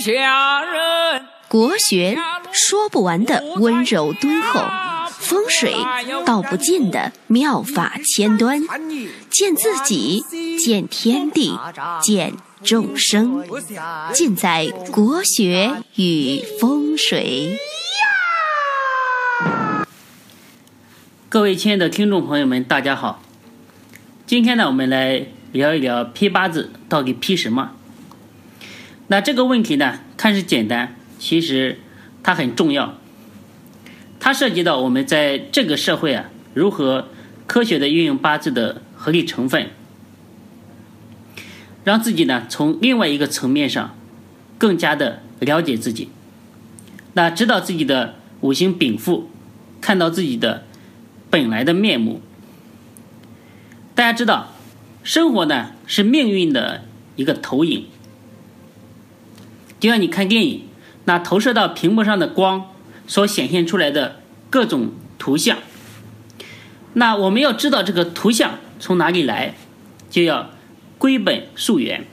下人。国学说不完的温柔敦厚，风水道不尽的妙法千端，见自己，见天地，见众生，尽在国学与风水。各位亲爱的听众朋友们，大家好。今天呢，我们来聊一聊批八字到底批什么？那这个问题呢，看似简单，其实它很重要。它涉及到我们在这个社会啊，如何科学的运用八字的合理成分，让自己呢从另外一个层面上更加的了解自己。那知道自己的五行禀赋，看到自己的。本来的面目，大家知道，生活呢是命运的一个投影，就像你看电影，那投射到屏幕上的光所显现出来的各种图像，那我们要知道这个图像从哪里来，就要归本溯源，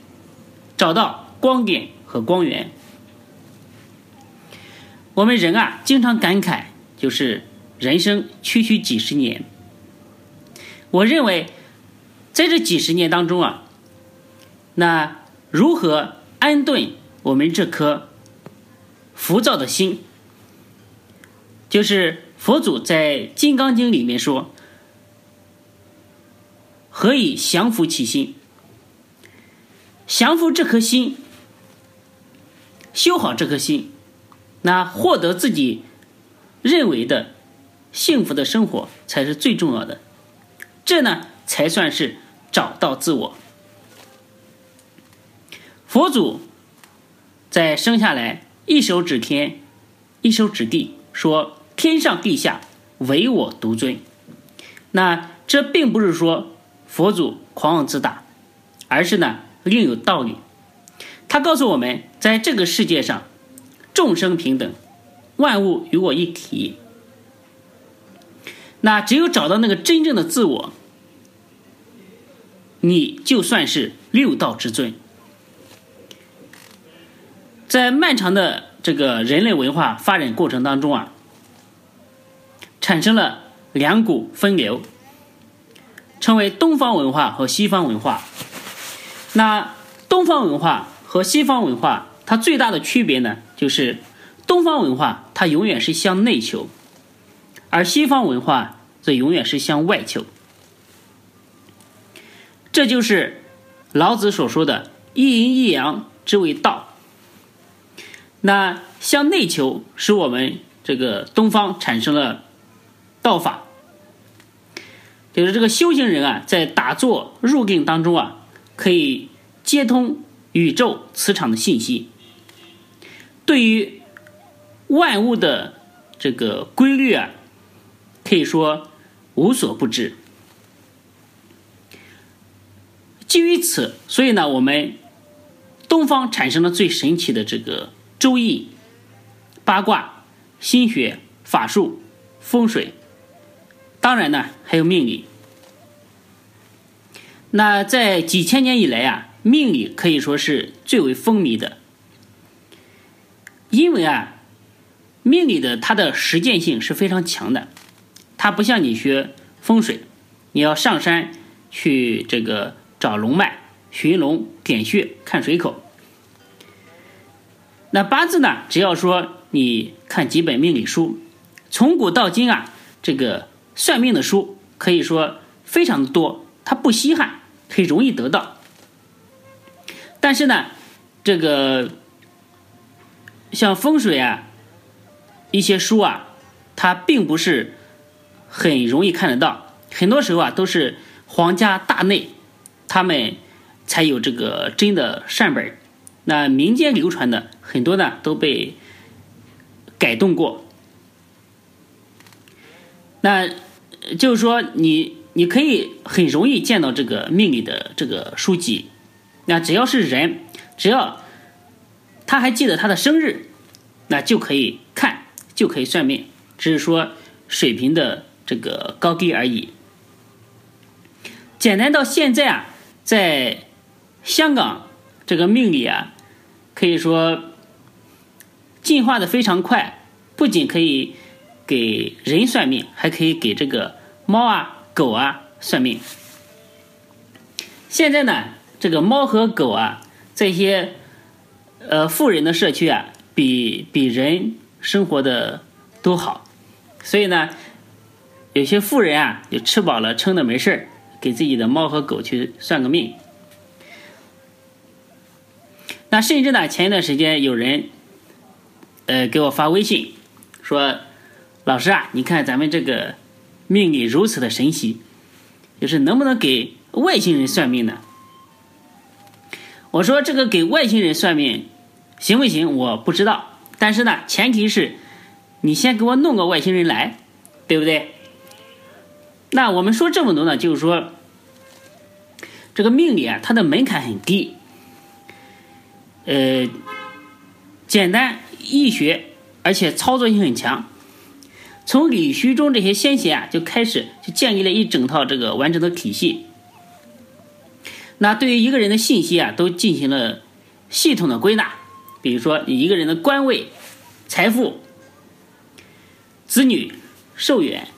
找到光点和光源。我们人啊，经常感慨，就是。人生区区几十年，我认为，在这几十年当中啊，那如何安顿我们这颗浮躁的心？就是佛祖在《金刚经》里面说：“何以降服其心？降服这颗心，修好这颗心，那获得自己认为的。”幸福的生活才是最重要的，这呢才算是找到自我。佛祖在生下来，一手指天，一手指地，说：“天上地下，唯我独尊。”那这并不是说佛祖狂妄自大，而是呢另有道理。他告诉我们，在这个世界上，众生平等，万物与我一体。那只有找到那个真正的自我，你就算是六道之尊。在漫长的这个人类文化发展过程当中啊，产生了两股分流，称为东方文化和西方文化。那东方文化和西方文化，它最大的区别呢，就是东方文化它永远是向内求。而西方文化则永远是向外求，这就是老子所说的“一阴一阳之谓道”。那向内求，使我们这个东方产生了道法，就是这个修行人啊，在打坐入定当中啊，可以接通宇宙磁场的信息，对于万物的这个规律啊。可以说无所不知。基于此，所以呢，我们东方产生了最神奇的这个周易、八卦、心学、法术、风水，当然呢，还有命理。那在几千年以来啊，命理可以说是最为风靡的，因为啊，命理的它的实践性是非常强的。它不像你学风水，你要上山去这个找龙脉、寻龙点穴、看水口。那八字呢？只要说你看几本命理书，从古到今啊，这个算命的书可以说非常的多，它不稀罕，很容易得到。但是呢，这个像风水啊，一些书啊，它并不是。很容易看得到，很多时候啊都是皇家大内，他们才有这个真的善本那民间流传的很多呢都被改动过。那就是说，你你可以很容易见到这个命理的这个书籍。那只要是人，只要他还记得他的生日，那就可以看，就可以算命。只是说水平的。这个高低而已。简单到现在啊，在香港这个命理啊，可以说进化的非常快，不仅可以给人算命，还可以给这个猫啊、狗啊算命。现在呢，这个猫和狗啊，这些呃富人的社区啊，比比人生活的都好，所以呢，有些富人啊，就吃饱了撑的没事儿，给自己的猫和狗去算个命。那甚至呢，前一段时间有人，呃，给我发微信说：“老师啊，你看咱们这个命理如此的神奇，就是能不能给外星人算命呢？”我说：“这个给外星人算命行不行？我不知道，但是呢，前提是你先给我弄个外星人来，对不对？”那我们说这么多呢，就是说这个命理啊，它的门槛很低。呃，简单易学，而且操作性很强。从李虚中这些先贤啊，就开始就建立了一整套这个完整的体系。那对于一个人的信息啊，都进行了系统的归纳。比如说，你一个人的官位、财富、子女、寿元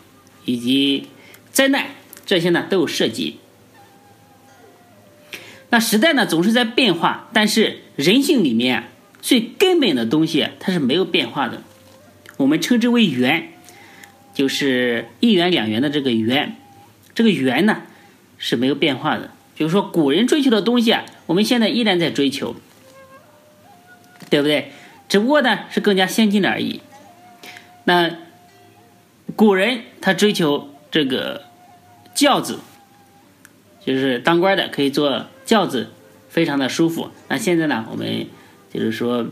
以及灾难，这些呢都有涉及。那时代呢总是在变化，但是人性里面最根本的东西它是没有变化的，我们称之为缘，就是一元两元的这个元，这个元呢是没有变化的。比如说古人追求的东西啊，我们现在依然在追求，对不对？只不过呢是更加先进的而已。那古人他追求这个轿子，就是当官的可以做。轿子非常的舒服。那现在呢，我们就是说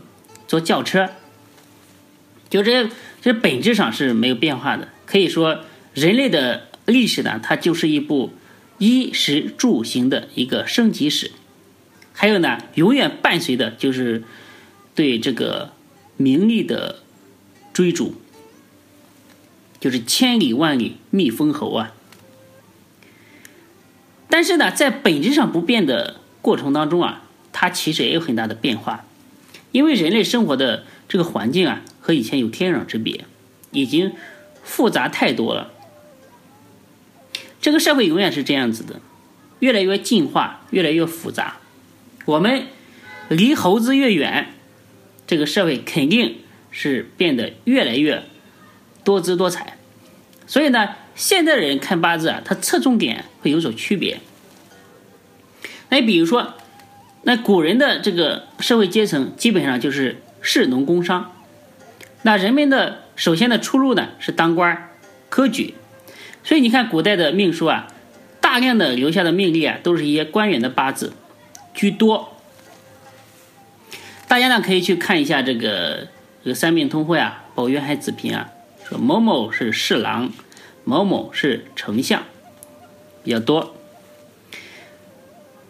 坐轿车，就这这本质上是没有变化的。可以说，人类的历史呢，它就是一部衣食住行的一个升级史。还有呢，永远伴随的就是对这个名利的追逐，就是千里万里觅封侯啊。但是呢，在本质上不变的过程当中啊，它其实也有很大的变化，因为人类生活的这个环境啊，和以前有天壤之别，已经复杂太多了。这个社会永远是这样子的，越来越进化，越来越复杂。我们离猴子越远，这个社会肯定是变得越来越多姿多彩。所以呢。现在的人看八字啊，他侧重点会有所区别。那比如说，那古人的这个社会阶层基本上就是士农工商。那人们的首先的出路呢是当官、科举。所以你看古代的命书啊，大量的留下的命例啊，都是一些官员的八字居多。大家呢可以去看一下这个这个三命通会啊，宝渊海子平啊，说某某是侍郎。某某是丞相，比较多。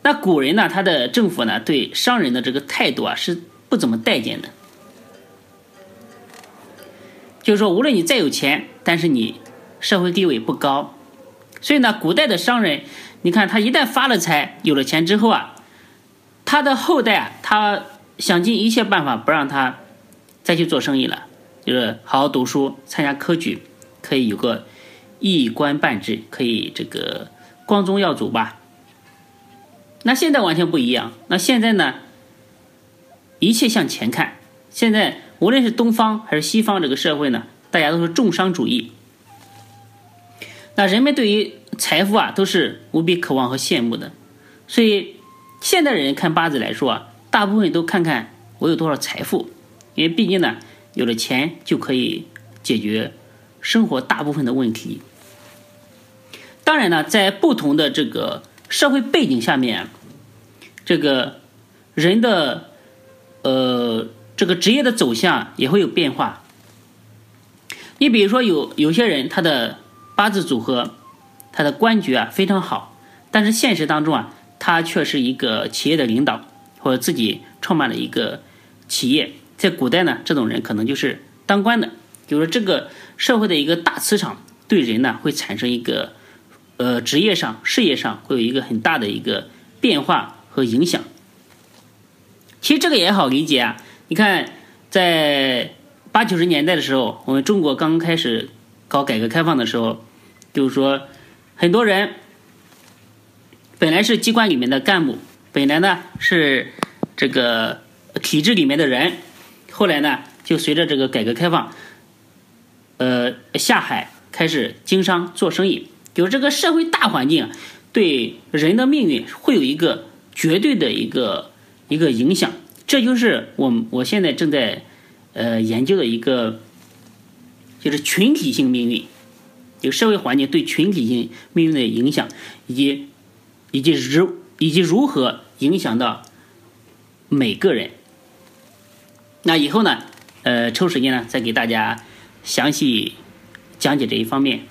那古人呢，他的政府呢，对商人的这个态度啊，是不怎么待见的。就是说，无论你再有钱，但是你社会地位不高，所以呢，古代的商人，你看他一旦发了财，有了钱之后啊，他的后代啊，他想尽一切办法不让他再去做生意了，就是好好读书，参加科举，可以有个。一官半职，可以这个光宗耀祖吧？那现在完全不一样。那现在呢？一切向前看。现在无论是东方还是西方，这个社会呢，大家都是重商主义。那人们对于财富啊，都是无比渴望和羡慕的。所以现代人看八字来说啊，大部分都看看我有多少财富，因为毕竟呢，有了钱就可以解决生活大部分的问题。当然呢，在不同的这个社会背景下面，这个人的呃这个职业的走向也会有变化。你比如说，有有些人他的八字组合，他的官爵啊非常好，但是现实当中啊，他却是一个企业的领导，或者自己创办了一个企业。在古代呢，这种人可能就是当官的，就是这个社会的一个大磁场对人呢会产生一个。呃，职业上、事业上会有一个很大的一个变化和影响。其实这个也好理解啊。你看，在八九十年代的时候，我们中国刚开始搞改革开放的时候，就是说很多人本来是机关里面的干部，本来呢是这个体制里面的人，后来呢就随着这个改革开放，呃下海开始经商做生意，就是这个社会大环境对人的命运会有一个绝对的一个一个影响。这就是我我现在正在呃研究的一个，就是群体性命运，就社会环境对群体性命运的影响，以及以及如以及如何影响到每个人。那以后呢，呃，抽时间呢，再给大家详细讲解这一方面。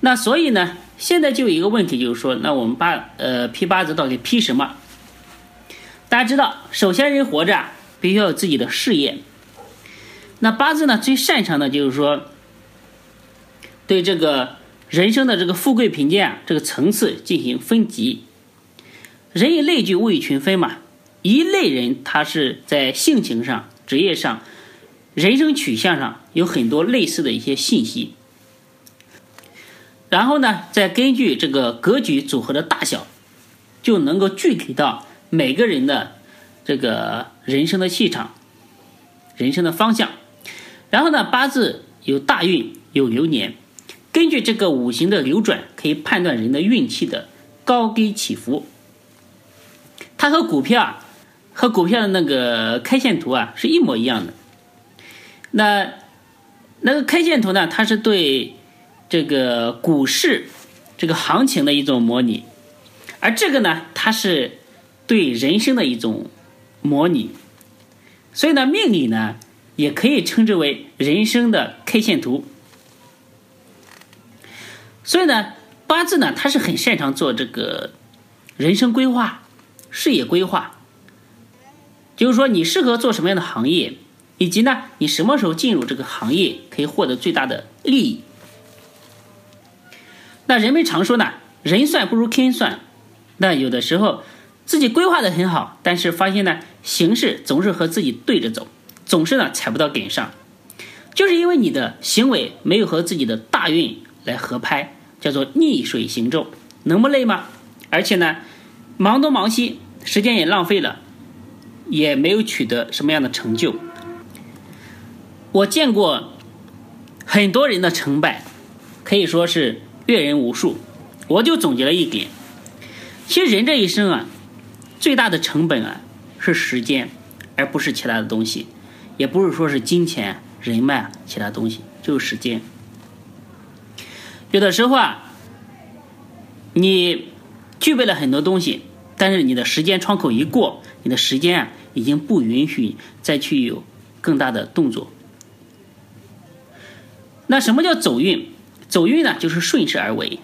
那所以呢，现在就有一个问题，就是说，那我们八呃批八字到底批什么？大家知道，首先人活着必须要有自己的事业。那八字呢，最擅长的就是说，对这个人生的这个富贵贫贱啊，这个层次进行分级。人以类聚，物以群分嘛。一类人，他是在性情上、职业上、人生取向上有很多类似的一些信息。然后呢，再根据这个格局组合的大小，就能够具体到。每个人的这个人生的气场、人生的方向，然后呢，八字有大运有流年，根据这个五行的流转，可以判断人的运气的高低起伏。它和股票啊，和股票的那个 K 线图啊是一模一样的。那那个 K 线图呢，它是对这个股市这个行情的一种模拟，而这个呢，它是。对人生的一种模拟，所以呢，命理呢也可以称之为人生的 K 线图。所以呢，八字呢，它是很擅长做这个人生规划、事业规划，就是说你适合做什么样的行业，以及呢，你什么时候进入这个行业可以获得最大的利益。那人们常说呢，人算不如天算，那有的时候。自己规划的很好，但是发现呢，形势总是和自己对着走，总是呢踩不到点上，就是因为你的行为没有和自己的大运来合拍，叫做逆水行舟，能不累吗？而且呢，忙东忙西，时间也浪费了，也没有取得什么样的成就。我见过很多人的成败，可以说是阅人无数，我就总结了一点，其实人这一生啊。最大的成本啊，是时间，而不是其他的东西，也不是说是金钱、人脉其他东西，就是时间。有的时候啊，你具备了很多东西，但是你的时间窗口一过，你的时间啊，已经不允许再去有更大的动作。那什么叫走运？走运呢，就是顺势而为。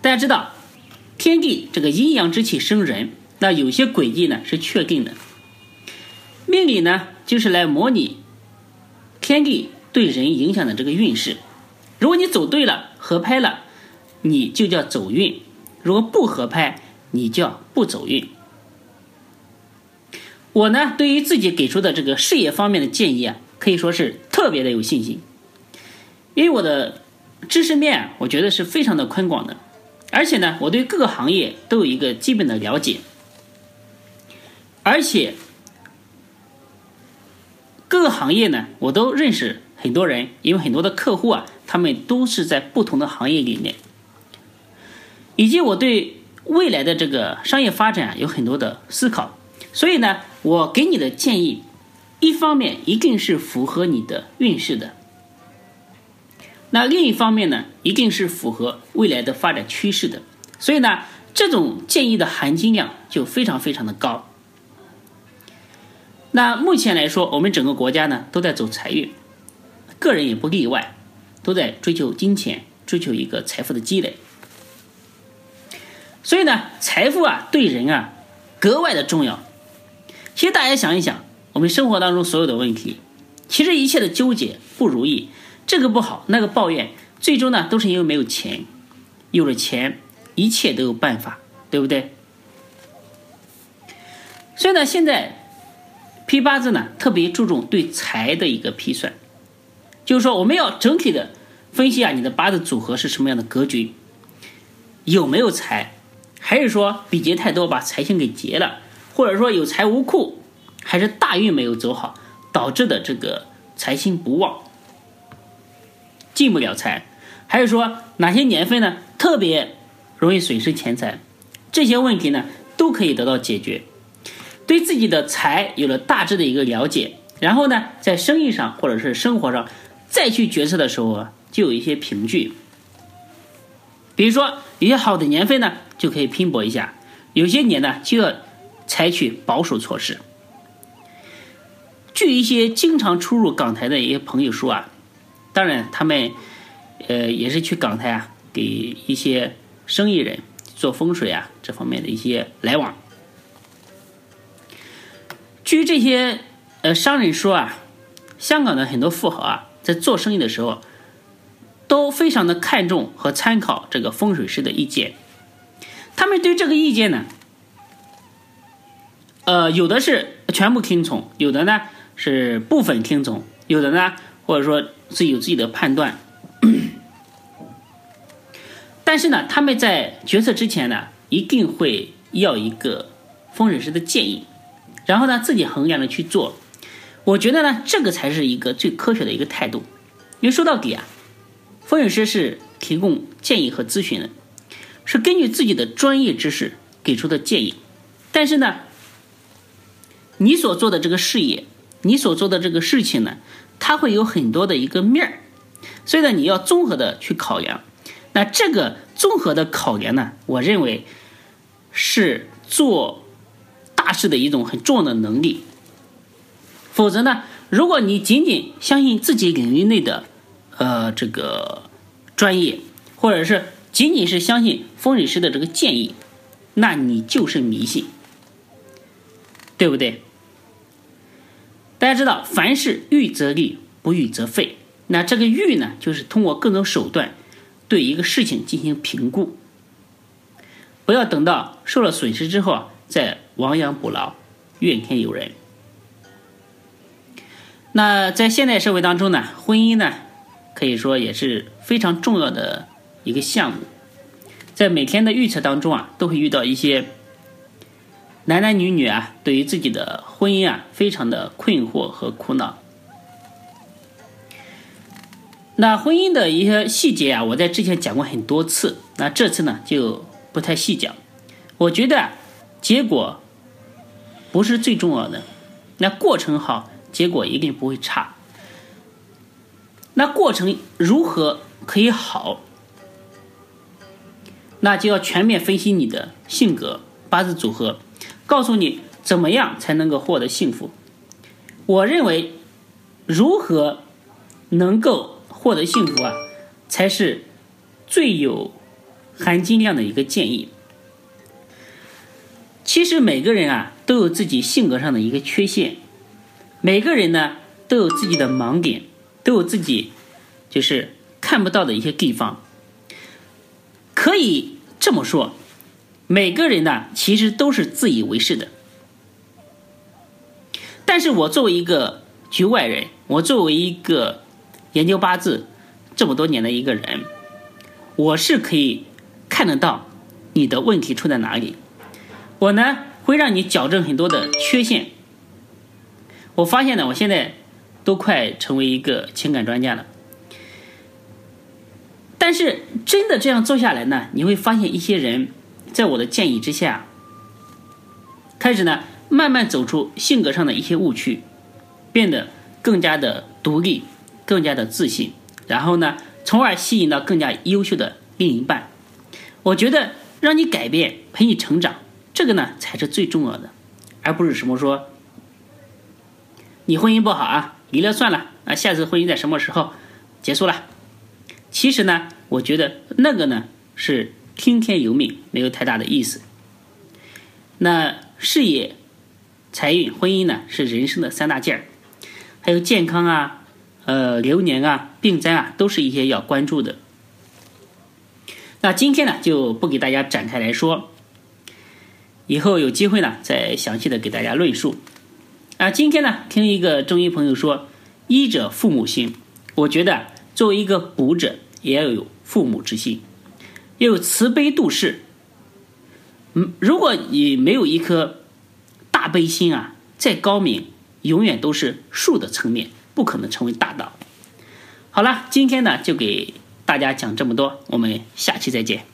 大家知道。天地这个阴阳之气生人，那有些轨迹呢是确定的。命理呢就是来模拟天地对人影响的这个运势。如果你走对了，合拍了，你就叫走运；如果不合拍，你叫不走运。我呢对于自己给出的这个事业方面的建议啊，可以说是特别的有信心，因为我的知识面我觉得是非常的宽广的。而且呢，我对各个行业都有一个基本的了解，而且各个行业呢，我都认识很多人，因为很多的客户啊，他们都是在不同的行业里面，以及我对未来的这个商业发展有很多的思考，所以呢，我给你的建议，一方面一定是符合你的运势的。那另一方面呢，一定是符合未来的发展趋势的，所以呢，这种建议的含金量就非常非常的高。那目前来说，我们整个国家呢都在走财运，个人也不例外，都在追求金钱，追求一个财富的积累。所以呢，财富啊对人啊格外的重要。其实大家想一想，我们生活当中所有的问题，其实一切的纠结不如意。这个不好，那个抱怨，最终呢都是因为没有钱。有了钱，一切都有办法，对不对？所以呢，现在批八字呢，特别注重对财的一个批算，就是说我们要整体的分析啊，你的八字组合是什么样的格局，有没有财，还是说比劫太多把财星给劫了，或者说有财无库，还是大运没有走好导致的这个财星不旺，进不了财，还是说哪些年份呢特别容易损失钱财，这些问题呢都可以得到解决。对自己的财有了大致的一个了解，然后呢，在生意上或者是生活上再去决策的时候啊，就有一些凭据。比如说，有些好的年份呢，就可以拼搏一下；有些年呢，就要采取保守措施。据一些经常出入港台的一些朋友说啊，当然他们呃也是去港台啊，给一些生意人做风水啊这方面的一些来往。据这些呃商人说啊，香港的很多富豪啊，在做生意的时候，都非常的看重和参考这个风水师的意见。他们对这个意见呢，呃，有的是全部听从，有的呢是部分听从，有的呢或者说是有自己的判断。但是呢，他们在决策之前呢，一定会要一个风水师的建议。然后呢，自己衡量的去做，我觉得呢，这个才是一个最科学的一个态度。因为说到底啊，风水师是提供建议和咨询的，是根据自己的专业知识给出的建议。但是呢，你所做的这个事业，你所做的这个事情呢，它会有很多的一个面儿，所以呢，你要综合的去考量。那这个综合的考量呢，我认为是做。大事的一种很重要的能力，否则呢，如果你仅仅相信自己领域内的，呃，这个专业，或者是仅仅是相信风水师的这个建议，那你就是迷信，对不对？大家知道，凡事预则立，不预则废。那这个预呢，就是通过各种手段对一个事情进行评估，不要等到受了损失之后啊。在亡羊补牢，怨天尤人。那在现代社会当中呢，婚姻呢，可以说也是非常重要的一个项目。在每天的预测当中啊，都会遇到一些男男女女啊，对于自己的婚姻啊，非常的困惑和苦恼。那婚姻的一些细节啊，我在之前讲过很多次，那这次呢就不太细讲。我觉得。结果不是最重要的，那过程好，结果一定不会差。那过程如何可以好？那就要全面分析你的性格、八字组合，告诉你怎么样才能够获得幸福。我认为，如何能够获得幸福啊，才是最有含金量的一个建议。其实每个人啊都有自己性格上的一个缺陷，每个人呢都有自己的盲点，都有自己就是看不到的一些地方。可以这么说，每个人呢其实都是自以为是的。但是我作为一个局外人，我作为一个研究八字这么多年的一个人，我是可以看得到你的问题出在哪里。我呢会让你矫正很多的缺陷。我发现呢，我现在都快成为一个情感专家了。但是真的这样做下来呢，你会发现一些人在我的建议之下，开始呢慢慢走出性格上的一些误区，变得更加的独立，更加的自信，然后呢，从而吸引到更加优秀的另一半。我觉得让你改变，陪你成长。这个呢才是最重要的，而不是什么说你婚姻不好啊，离了算了啊，下次婚姻在什么时候结束了？其实呢，我觉得那个呢是听天由命，没有太大的意思。那事业、财运、婚姻呢是人生的三大件儿，还有健康啊、呃流年啊、病灾啊，都是一些要关注的。那今天呢就不给大家展开来说。以后有机会呢，再详细的给大家论述。啊，今天呢，听一个中医朋友说，医者父母心。我觉得作为一个补者，也要有父母之心，要有慈悲度世。嗯，如果你没有一颗大悲心啊，再高明，永远都是术的层面，不可能成为大道。好了，今天呢就给大家讲这么多，我们下期再见。